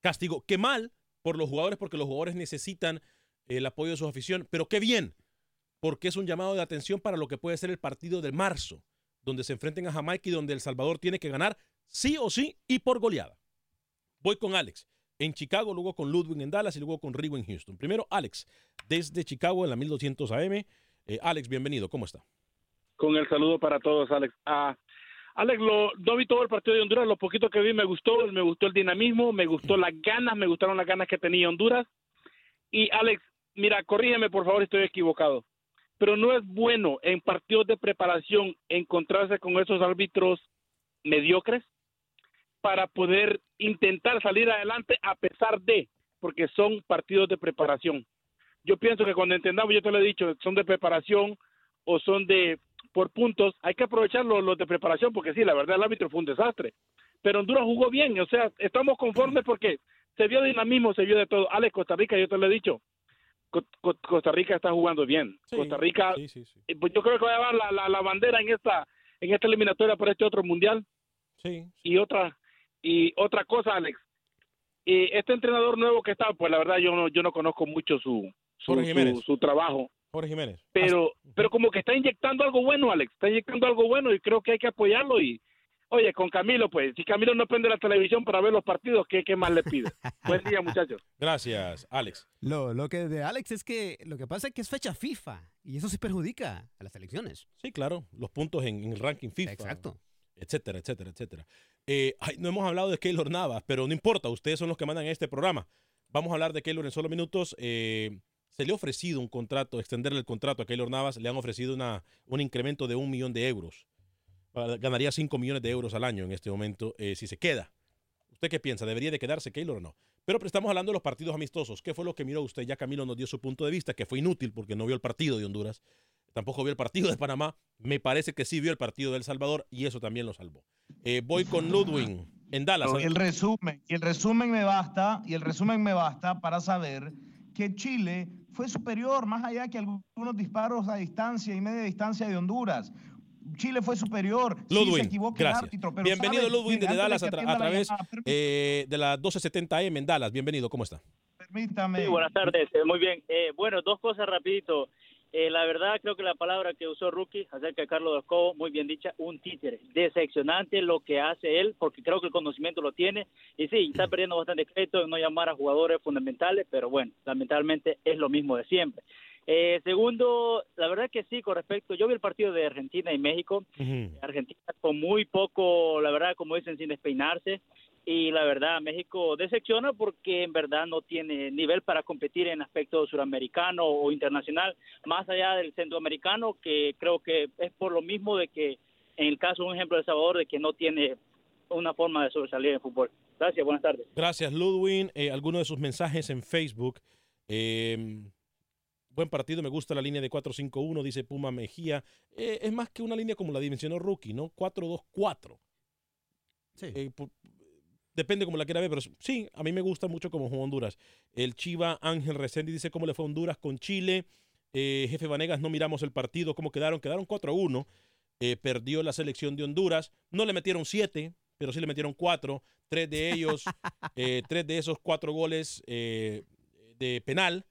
Castigó. Qué mal por los jugadores, porque los jugadores necesitan el apoyo de su afición. Pero qué bien, porque es un llamado de atención para lo que puede ser el partido de marzo donde se enfrenten a Jamaica y donde El Salvador tiene que ganar sí o sí y por goleada. Voy con Alex en Chicago, luego con Ludwig en Dallas y luego con Rigo en Houston. Primero, Alex, desde Chicago en la 1200 AM. Eh, Alex, bienvenido, ¿cómo está? Con el saludo para todos, Alex. Ah, Alex, lo, no vi todo el partido de Honduras, lo poquito que vi me gustó, me gustó el dinamismo, me gustó las ganas, me gustaron las ganas que tenía Honduras. Y Alex, mira, corrígeme por favor, estoy equivocado pero no es bueno en partidos de preparación encontrarse con esos árbitros mediocres para poder intentar salir adelante a pesar de, porque son partidos de preparación. Yo pienso que cuando entendamos, yo te lo he dicho, son de preparación o son de por puntos, hay que aprovechar los, de preparación porque sí, la verdad el árbitro fue un desastre. Pero Honduras jugó bien, o sea, estamos conformes porque se vio dinamismo, se vio de todo. Alex, Costa Rica, yo te lo he dicho, Costa Rica está jugando bien. Costa Rica, eh, pues yo creo que va a llevar la, la, bandera en esta en esta eliminatoria para este otro mundial. Sí. Y otra y otra cosa, Alex. Y este entrenador nuevo que está, pues la verdad yo no yo no conozco mucho su su, su, trabajo. Jorge Jiménez. Pero pero como que está inyectando algo bueno, Alex. Está inyectando algo bueno y creo que hay que apoyarlo y Oye, con Camilo, pues, si Camilo no prende la televisión para ver los partidos, ¿qué, qué más le pide? Buen día, muchachos. Gracias, Alex. Lo, lo que de Alex es que lo que pasa es que es fecha FIFA y eso sí perjudica a las elecciones. Sí, claro, los puntos en, el ranking FIFA. Exacto. Etcétera, etcétera, etcétera. Eh, no hemos hablado de Keylor Navas, pero no importa, ustedes son los que mandan en este programa. Vamos a hablar de Keylor en solo minutos. Eh, se le ha ofrecido un contrato, extenderle el contrato a Keylor Navas, le han ofrecido una, un incremento de un millón de euros ganaría 5 millones de euros al año en este momento eh, si se queda. ¿Usted qué piensa? ¿Debería de quedarse Keylor o no? Pero estamos hablando de los partidos amistosos. ¿Qué fue lo que miró usted? Ya Camilo nos dio su punto de vista, que fue inútil porque no vio el partido de Honduras. Tampoco vio el partido de Panamá. Me parece que sí vio el partido de El Salvador y eso también lo salvó. Eh, voy con Ludwig en Dallas. El resumen, el resumen me basta, y el resumen me basta para saber que Chile fue superior más allá que algunos disparos a distancia y media distancia de Honduras Chile fue superior. Sí, se Ludwin, el gracias. árbitro, pero Bienvenido ¿sabe? Ludwin desde Dallas de a, tra- la través llamada, eh, de las 1270M en Dallas. Bienvenido, ¿cómo está? Permítame. Sí, buenas tardes. Eh, Muy bien. Eh, bueno, dos cosas rapidito. Eh, la verdad, creo que la palabra que usó Rookie acerca de Carlos Doscovo, muy bien dicha, un títere. Decepcionante lo que hace él, porque creo que el conocimiento lo tiene. Y sí, está perdiendo bastante crédito en no llamar a jugadores fundamentales, pero bueno, lamentablemente es lo mismo de siempre. Eh, segundo, la verdad que sí, con respecto, yo vi el partido de Argentina y México. Argentina con muy poco, la verdad, como dicen, sin despeinarse. Y la verdad, México decepciona porque en verdad no tiene nivel para competir en aspecto suramericano o internacional, más allá del centroamericano, que creo que es por lo mismo de que, en el caso, un ejemplo de El Salvador, de que no tiene una forma de sobresalir en fútbol. Gracias, buenas tardes. Gracias, Ludwin. Eh, algunos de sus mensajes en Facebook. Eh, buen partido, me gusta la línea de 4-5-1, dice Puma Mejía. Eh, es más que una línea como la dimensionó Rookie, ¿no? 4-2-4. Eh, por- depende como la quiera ver, pero sí, a mí me gusta mucho como jugó Honduras. El Chiva Ángel Resendi dice cómo le fue a Honduras con Chile. Eh, Jefe Vanegas, no miramos el partido, cómo quedaron. Quedaron 4-1. Eh, perdió la selección de Honduras. No le metieron 7, pero sí le metieron 4. Tres de ellos, eh, tres de esos cuatro goles eh, de penal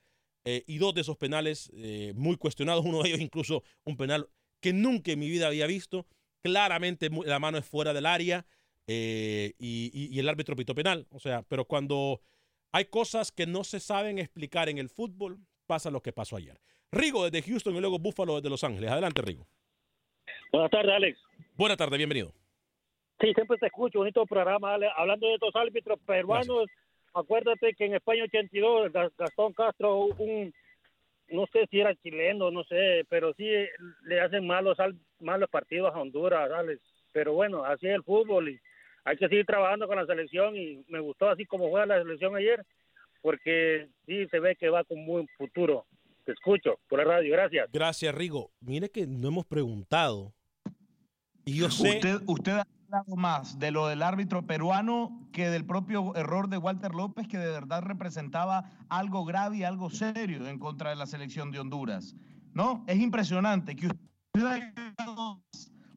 eh, y dos de esos penales eh, muy cuestionados. Uno de ellos incluso un penal que nunca en mi vida había visto. Claramente la mano es fuera del área eh, y, y- y el árbitro pitó penal. O sea, pero cuando hay cosas que no se saben explicar en el fútbol, pasa lo que pasó ayer. Rigo desde Houston y luego Buffalo desde Los Ángeles. Adelante, Rigo. Buenas tardes, Alex. Buenas tardes, bienvenido. Sí, siempre te escucho, bonito programa. Hablando de estos árbitros peruanos, acuérdate que en España 82, Ga- Gastón Castro, un, no sé si era chileno, no sé, pero sí le hacen malos, al- malos partidos a Honduras, Alex. Pero bueno, así es el fútbol y hay que seguir trabajando con la selección y me gustó así como juega la selección ayer, porque sí se ve que va con buen futuro. Te escucho por la radio, gracias. Gracias, Rigo. Mire que no hemos preguntado. Y yo sé. Usted, usted más de lo del árbitro peruano que del propio error de Walter López, que de verdad representaba algo grave y algo serio en contra de la selección de Honduras. ¿No? Es impresionante que usted haya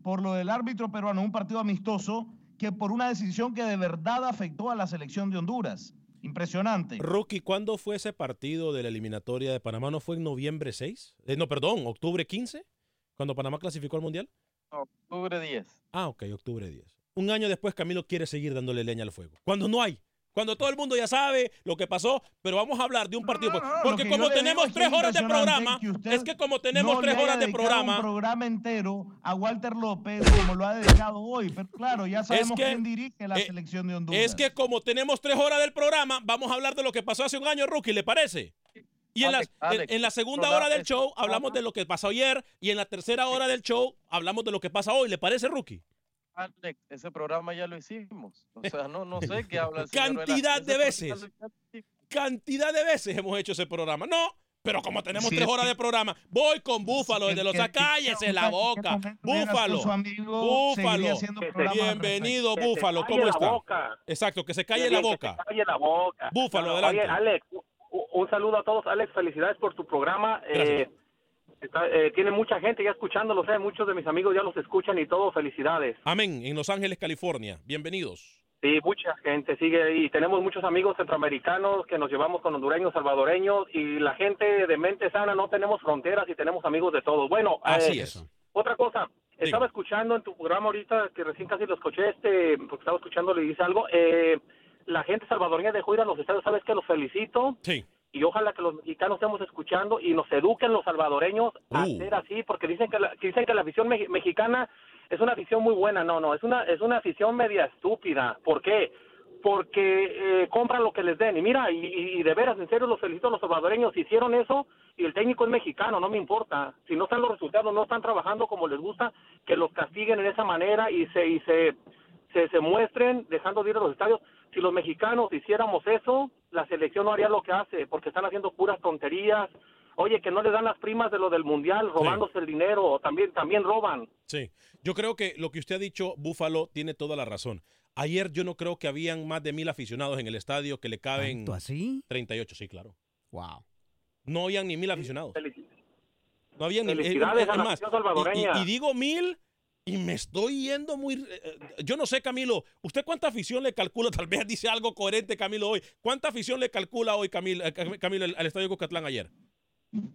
por lo del árbitro peruano, un partido amistoso, que por una decisión que de verdad afectó a la selección de Honduras. Impresionante. Rookie, ¿cuándo fue ese partido de la eliminatoria de Panamá? ¿No fue en noviembre 6? Eh, no, perdón, octubre 15, cuando Panamá clasificó al Mundial. Octubre 10. Ah, ok, octubre 10. Un año después Camilo quiere seguir dándole leña al fuego. Cuando no hay. Cuando todo el mundo ya sabe lo que pasó, pero vamos a hablar de un partido. porque que como tenemos es tres es horas de programa, que es que como tenemos tres horas de programa, un programa entero a Walter López como lo ha dedicado hoy. Pero claro, ya sabemos que- quién dirige la eh, selección de Honduras. es que como tenemos tres horas del programa, vamos a hablar de lo que pasó hace un año, Rookie, ¿le parece? Y en, Alex, la, en- Alex, en la segunda hora del show hablamos de lo que pasó ayer y en la tercera hora del show hablamos de lo que pasa hoy. ¿Le parece, Rookie? Alex, ese programa ya lo hicimos. O sea, no, no sé qué habla el Cantidad de veces. Cantidad de veces hemos hecho ese programa. No, pero como tenemos Sí, tres es horas de programa, voy con Búfalo que- desde los que- que- cállese que- la boca. Búfalo. Búfalo. Bienvenido. Búfalo. ¿Cómo está? Exacto, que se calle la boca. Búfalo, adelante. Alex, un saludo a todos. Alex, felicidades por tu programa. Eh, está- eh, tiene mucha gente ya escuchándolo, sé, muchos de mis amigos ya los escuchan y todo. Felicidades. Amén. En Los Ángeles, California. Bienvenidos. Sí, mucha gente sigue ahí. Tenemos muchos amigos centroamericanos que nos llevamos con hondureños, salvadoreños y la gente de mente sana no tenemos fronteras y tenemos amigos de todos. Bueno, Así eh, es. Otra cosa, estaba escuchando en tu programa ahorita que recién casi lo escuché, este, porque estaba escuchando le dice algo. Eh, la gente salvadoreña dejó ir a los estadios, ¿sabes qué? Los felicito. Sí. Y ojalá que los mexicanos estemos escuchando y nos eduquen los salvadoreños a Uh. ser así, porque dicen que la, que dicen que la afición me- mexicana es una afición muy buena. No, no, es una es una afición media estúpida. ¿Por qué? Porque eh, compran lo que les den. Y mira, y, y- y de veras, en serio, los felicito a los salvadoreños. Hicieron eso y el técnico es mexicano, no me importa. Si no están los resultados, no están trabajando como les gusta, que los castiguen en esa manera y se y se, se, se muestren dejando de ir a los estadios. Si los mexicanos hiciéramos eso, la selección no haría lo que hace, porque están haciendo puras tonterías. Oye, que no le dan las primas de lo del mundial, robándose el dinero, también también roban. Sí. Yo creo que lo que usted ha dicho, Búfalo, tiene toda la razón. Ayer yo no creo que habían más de mil aficionados en el estadio que le caben. ¿Tanto así? 38, sí, claro. Wow. No habían ni mil aficionados. No habían ni Felicidades es- es a la más, afición salvadoreña. y, y- y digo mil Y me estoy yendo muy... eh, eh, Yo no sé, Camilo, ¿usted cuánta afición le calcula? Tal vez dice algo coherente, Camilo, hoy. ¿Cuánta afición le calcula hoy, Camilo, eh, Cam- Camilo al, Estadio Cucatlán ayer?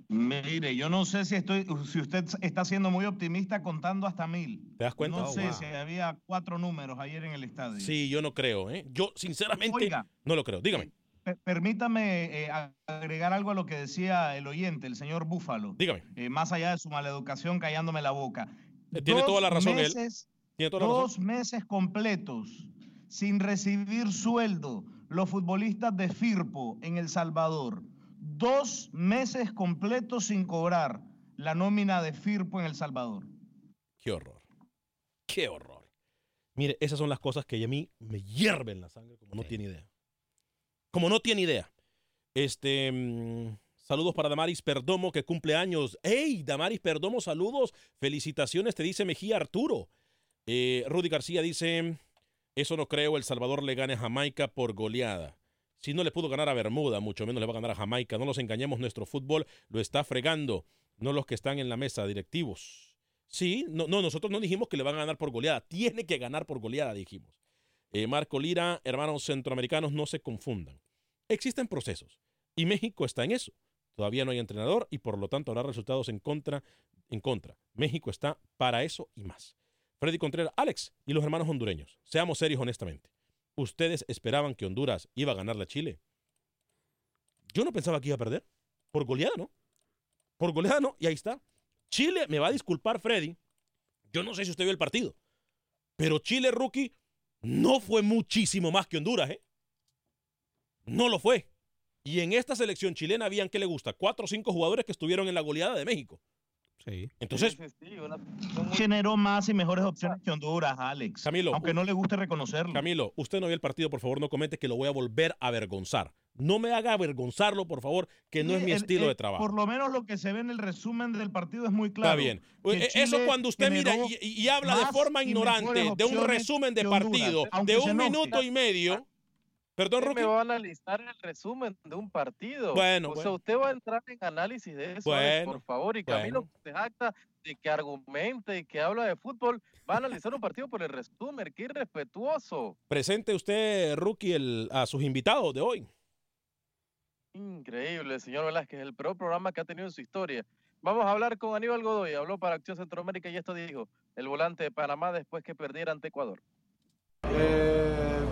Mire, yo no sé si estoy, si usted está siendo muy optimista contando hasta mil. ¿Te das cuenta? No Oh, sé wow. si había cuatro números ayer en el estadio. Sí, yo no creo, ¿eh? Yo, sinceramente, Oiga. no lo creo. Dígame, Per- Permítame eh, agregar algo a lo que decía el oyente, el señor Búfalo. dígame. Eh, más allá de su maleducación callándome la boca. Eh, tiene Dos toda la razón él. meses- Tiene toda la dos razón. meses completos sin recibir sueldo los futbolistas de Firpo en El Salvador. Dos meses completos sin cobrar la nómina de Firpo en El Salvador. Qué horror. Qué horror. Mire, esas son las cosas que a mí me hierven la sangre como no tiene idea. Como no tiene idea. Este, mm, saludos para Damaris Perdomo que cumple años. ¡Ey, Damaris Perdomo, saludos! Felicitaciones, te dice Mejía Arturo. Eh, Rudy García dice, eso no creo, El Salvador le gane a Jamaica por goleada. Si no le pudo ganar a Bermuda, mucho menos le va a ganar a Jamaica. No los engañemos, nuestro fútbol lo está fregando, no los que están en la mesa, directivos. Sí, no, no, nosotros no dijimos que le van a ganar por goleada. Tiene que ganar por goleada, dijimos. Eh, Marco Lira, hermanos centroamericanos, no se confundan. Existen procesos y México está en eso. Todavía no hay entrenador y por lo tanto habrá resultados en contra. En contra. México está para eso y más. Freddy Contreras, Alex y los hermanos hondureños. Seamos serios honestamente. ¿Ustedes esperaban que Honduras iba a ganarle a Chile? Yo no pensaba que iba a perder. Por goleada, ¿no? Por goleada, ¿no? Y ahí está. Chile, me va a disculpar Freddy. Yo no sé si usted vio el partido. Pero Chile, rookie, no fue muchísimo más que Honduras, ¿eh? No lo fue. Y en esta selección chilena habían, ¿qué le gusta? Cuatro o cinco jugadores que estuvieron en la goleada de México. Sí. Entonces, Generó más y mejores opciones que Honduras, Alex. Camilo, Aunque no le guste reconocerlo. Camilo, usted no vio el partido, por favor, no comente que lo voy a volver a avergonzar. No me haga avergonzarlo, por favor, que no es mi El- estilo el- de trabajo. Por lo menos lo que se ve en el resumen del partido es muy claro. Está bien. Eh, Eso cuando usted mira y, y habla de forma ignorante de un resumen de Honduras, partido de un minuto y medio. Perdón, ¿Quién Rookie. me va a analizar el resumen de un partido? Bueno, o sea, usted va a entrar en análisis de eso, Alex, Bueno, por favor. Y Camilo bueno. se jacta de que argumente y que habla de fútbol. Va a analizar un partido por el resumen. Qué irrespetuoso. Presente usted, Rookie, el- a sus invitados de hoy. Increíble, señor Velázquez, el peor programa que ha tenido en su historia. Vamos a hablar con Aníbal Godoy, habló para Acción Centroamérica y esto dijo el volante de Panamá después que perdiera ante Ecuador. Eh,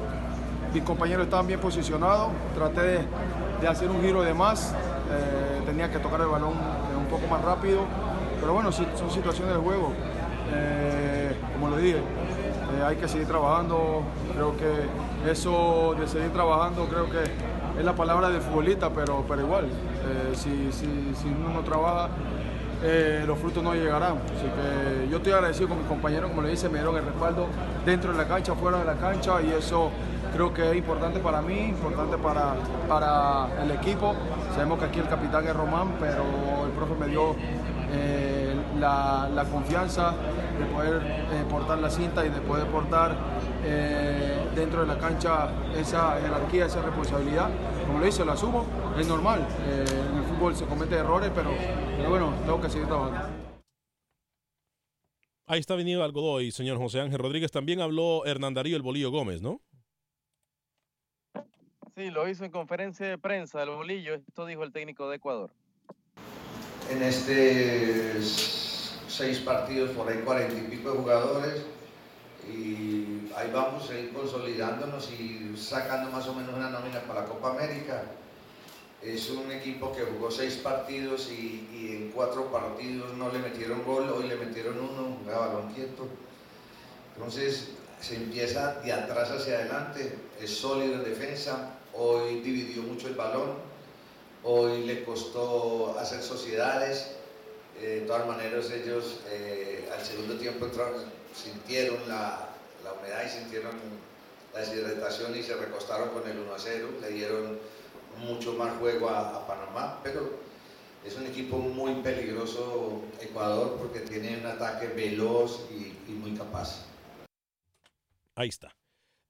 mis compañeros estaban bien posicionados, traté de, de hacer un giro de más, eh, tenía que tocar el balón eh, un poco más rápido, pero bueno, son situaciones del juego. Eh, como lo dije, hay que seguir trabajando, creo que eso de seguir trabajando creo que es la palabra del futbolista, pero, pero igual, si, si, si uno no trabaja, los frutos no llegarán. Así que yo estoy agradecido con mis compañeros, como le dice, me dieron el respaldo dentro de la cancha, fuera de la cancha, y eso creo que es importante para mí, importante para, para el equipo. Sabemos que aquí el capitán es Román, pero el profe me dio eh, la, la confianza de poder eh, portar la cinta y de poder portar eh, dentro de la cancha esa jerarquía, esa responsabilidad. Como le dice, la asumo, es normal. en el fútbol se cometen errores, pero, bueno, tengo que seguir trabajando. Ahí está venido al Godoy, señor José Ángel Rodríguez. También habló Hernán Darío el Bolillo Gómez, ¿no? Sí, lo hizo en conferencia de prensa del bolillo. Esto dijo el técnico de Ecuador. En este seis partidos por ahí cuarenta y pico de jugadores y ahí vamos a ir consolidándonos y sacando más o menos una nómina para la Copa América. Es un equipo que jugó seis partidos y, en cuatro partidos no le metieron gol, hoy le metieron uno, jugaba balón quieto. Entonces se empieza de atrás hacia adelante, es sólido en defensa, hoy dividió mucho el balón, hoy le costó hacer sociedades, eh, de todas maneras ellos eh, al segundo tiempo entraron, sintieron la, la humedad y sintieron la deshidratación y se recostaron con el 1 a 0, le dieron mucho más juego a, Panamá, pero es un equipo muy peligroso Ecuador porque tiene un ataque veloz y muy capaz. Ahí está.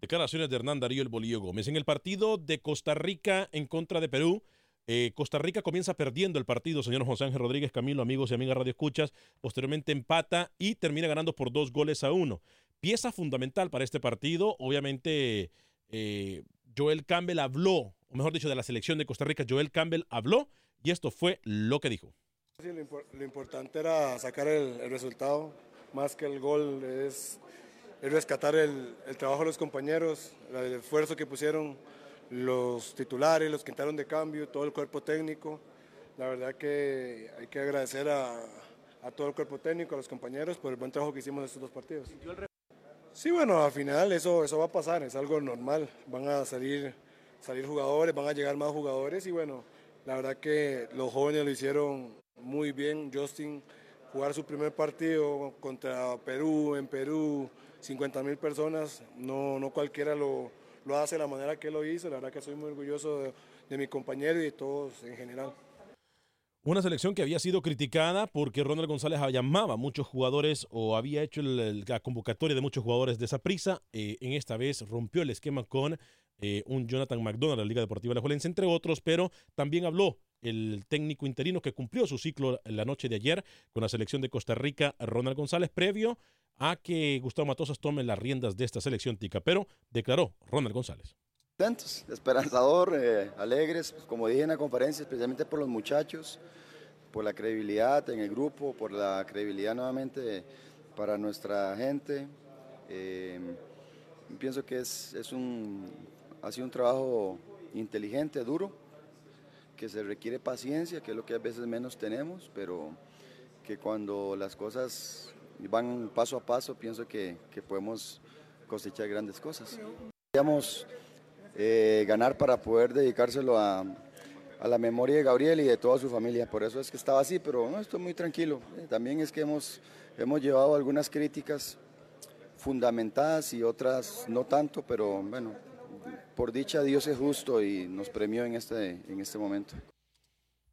Declaraciones de Hernán Darío el Bolillo Gómez. En el partido de Costa Rica en contra de Perú, Eh, Costa Rica comienza perdiendo el partido, señor José Ángel Rodríguez Camilo, amigos y amigas Radio Escuchas. Posteriormente empata y termina ganando por dos goles a uno. Pieza fundamental para este partido, obviamente eh, Joel Campbell habló, o mejor dicho, de la selección de Costa Rica, Joel Campbell habló y esto fue lo que dijo. Lo, impor- lo importante era sacar el resultado, más que el gol, es, es rescatar el, el trabajo de los compañeros, el esfuerzo que pusieron los titulares, los que entraron de cambio, todo el cuerpo técnico. La verdad que hay que agradecer a, a todo el cuerpo técnico, a los compañeros, por el buen trabajo que hicimos en estos dos partidos. Sí, bueno, al final eso, eso va a pasar, es algo normal. Van a salir, salir jugadores, van a llegar más jugadores y bueno, la verdad que los jóvenes lo hicieron muy bien. Justin jugar su primer partido contra Perú, en Perú, 50 mil personas, no, no cualquiera lo, lo hace de la manera que lo hizo. La verdad que soy muy orgulloso de, de mi compañero y de todos en general. Una selección que había sido criticada porque Ronald González llamaba a muchos jugadores o había hecho la convocatoria de muchos jugadores de esa prisa. Eh, en esta vez rompió el esquema con eh, un Jonathan McDonald de la Liga Deportiva Alajuelense, entre otros, pero también habló el técnico interino que cumplió su ciclo la noche de ayer con la selección de Costa Rica, Ronald González, previo a que Gustavo Matosas tome las riendas de esta selección tica, pero declaró Ronald González. contentos, esperanzador, eh, alegres, pues, como dije en la conferencia, especialmente por los muchachos, por la credibilidad en el grupo, por la credibilidad nuevamente para nuestra gente. Eh, pienso que es, es un, ha sido un trabajo inteligente, duro, que se requiere paciencia, que es lo que a veces menos tenemos, pero que cuando las cosas van paso a paso, pienso que, que podemos cosechar grandes cosas. Queríamos eh, ganar para poder dedicárselo a, a la memoria de Gabriel y de toda su familia. Por eso es que estaba así, pero no, estoy muy tranquilo. Eh, También es que hemos, hemos llevado algunas críticas fundamentadas y otras no tanto, pero bueno, por dicha Dios es justo y nos premió en este, en este momento.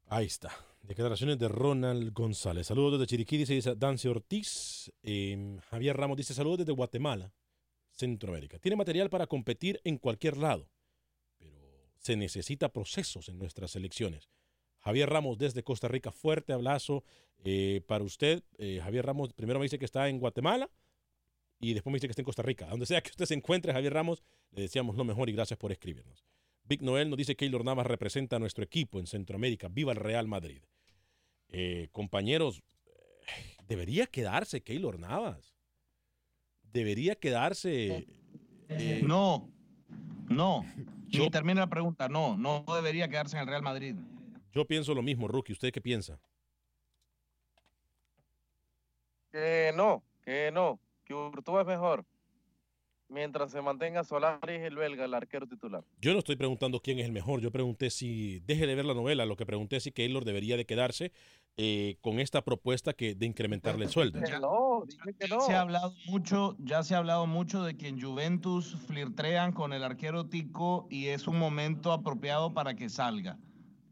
Ahí está. Declaraciones de Ronald González. Saludos desde Chiriquí, dice Dance Ortiz. Eh, Javier Ramos dice saludos desde Guatemala, Centroamérica. Tiene material para competir en cualquier lado, pero se necesita procesos en nuestras selecciones. Javier Ramos desde Costa Rica, fuerte abrazo eh, para usted. Eh, Javier Ramos primero me dice que está en Guatemala y después me dice que está en Costa Rica. Donde sea que usted se encuentre, Javier Ramos, le deseamos lo mejor y gracias por escribirnos. Vic Noel nos dice que Keylor Navas representa a nuestro equipo en Centroamérica. Viva el Real Madrid. Eh, compañeros, eh, debería quedarse Keylor Navas. Debería quedarse. eh, No, no. Ni termina la pregunta. No, no debería quedarse en el Real Madrid. Yo pienso lo mismo, Rookie. ¿Usted qué piensa? Que no, que no, que Urtúa es mejor. Mientras se mantenga Solaris, el belga, el arquero titular. Yo no estoy preguntando quién es el mejor. Yo pregunté si, deje de ver la novela, lo que pregunté es si Keylor debería de quedarse eh, con esta propuesta que de incrementarle el sueldo. Que no, dije que no. Se ha hablado mucho, ya se ha hablado mucho de que en Juventus flirtean con el arquero Tico y es un momento apropiado para que salga.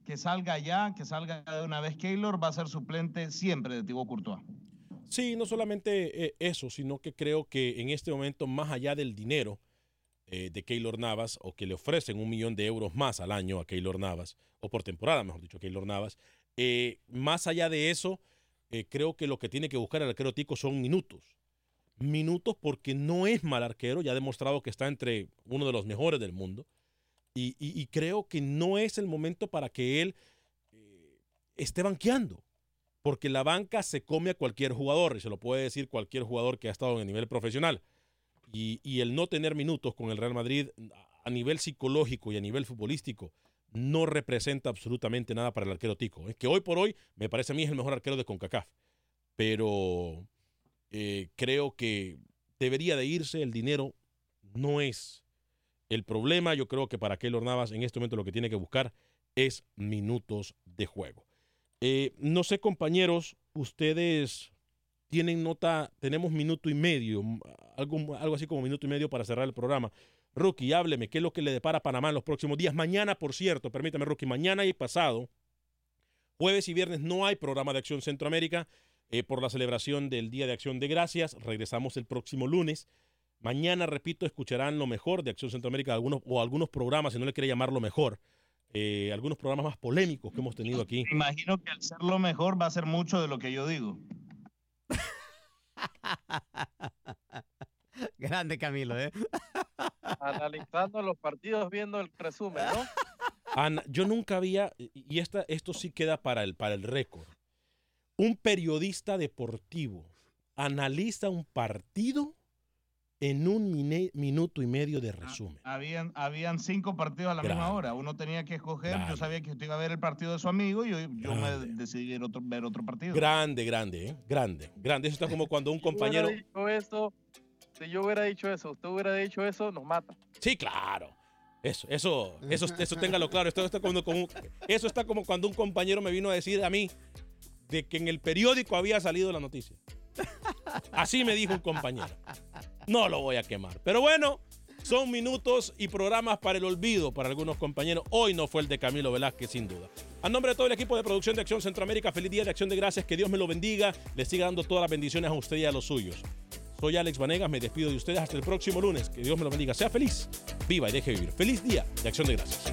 Que salga ya, que salga de una vez Keylor, va a ser suplente siempre de Thibaut Courtois. Sí, no solamente eh, eso, sino que creo que en este momento, más allá del dinero eh, de Keylor Navas, o que le ofrecen un millón de euros más al año a Keylor Navas, o por temporada, mejor dicho, a Keylor Navas, eh, más allá de eso, creo que lo que tiene que buscar el arquero Tico son minutos. Minutos porque no es mal arquero, ya ha demostrado que está entre uno de los mejores del mundo. Y, creo que no es el momento para que él esté banqueando porque la banca se come a cualquier jugador, y se lo puede decir cualquier jugador que ha estado en el nivel profesional. Y, el no tener minutos con el Real Madrid a nivel psicológico y a nivel futbolístico no representa absolutamente nada para el arquero Tico. Es que hoy por hoy me parece a mí es el mejor arquero de CONCACAF. Pero eh, creo que debería de irse, el dinero no es el problema. Yo creo que para Keylor Navas en este momento lo que tiene que buscar es minutos de juego. Eh, no sé, compañeros, ustedes tienen nota, tenemos minuto y medio, algo así como minuto y medio para cerrar el programa. Rookie, hábleme, ¿qué es lo que le depara a Panamá en los próximos días? Mañana, por cierto, permítame, Rookie, mañana y pasado, jueves y viernes no hay programa de Acción Centroamérica eh, por la celebración del Día de Acción de Gracias. Regresamos el próximo lunes. Mañana, repito, escucharán lo mejor de Acción Centroamérica algunos, o algunos programas, si no le quiere llamar lo mejor, eh, algunos programas más polémicos que hemos tenido aquí. Me imagino que al ser lo mejor va a ser mucho de lo que yo digo. Grande Camilo, ¿eh? Analizando los partidos, viendo el resumen, ¿no? Ana, yo nunca había, y esta, esto sí queda para el, para el récord, un periodista deportivo analiza un partido en un mine- minuto y medio de resumen. Habían, habían cinco partidos a la misma hora. Uno tenía que escoger. Yo sabía que usted iba a ver el partido de su amigo y yo, yo me decidí ver otro, ver otro partido. Grande, grande, ¿eh? grande, grande. Eso está como cuando un compañero... Si yo hubiera dicho eso, si yo hubiera dicho eso, usted hubiera dicho eso, nos mata. Sí, claro. Eso, eso, eso, eso téngalo claro. Esto está como, como- eso está como cuando un compañero me vino a decir a mí de que en el periódico había salido la noticia. Así me dijo un compañero. No lo voy a quemar. Pero bueno, son minutos y programas para el olvido para algunos compañeros. Hoy no fue el de Camilo Velázquez, sin duda. A nombre de todo el equipo de producción de Acción Centroamérica, feliz día de Acción de Gracias. Que Dios me lo bendiga. Le siga dando todas las bendiciones a usted y a los suyos. Soy Alex Vanegas, me despido de ustedes hasta el próximo lunes. Que Dios me lo bendiga. Sea feliz, viva y deje vivir. Feliz día de Acción de Gracias.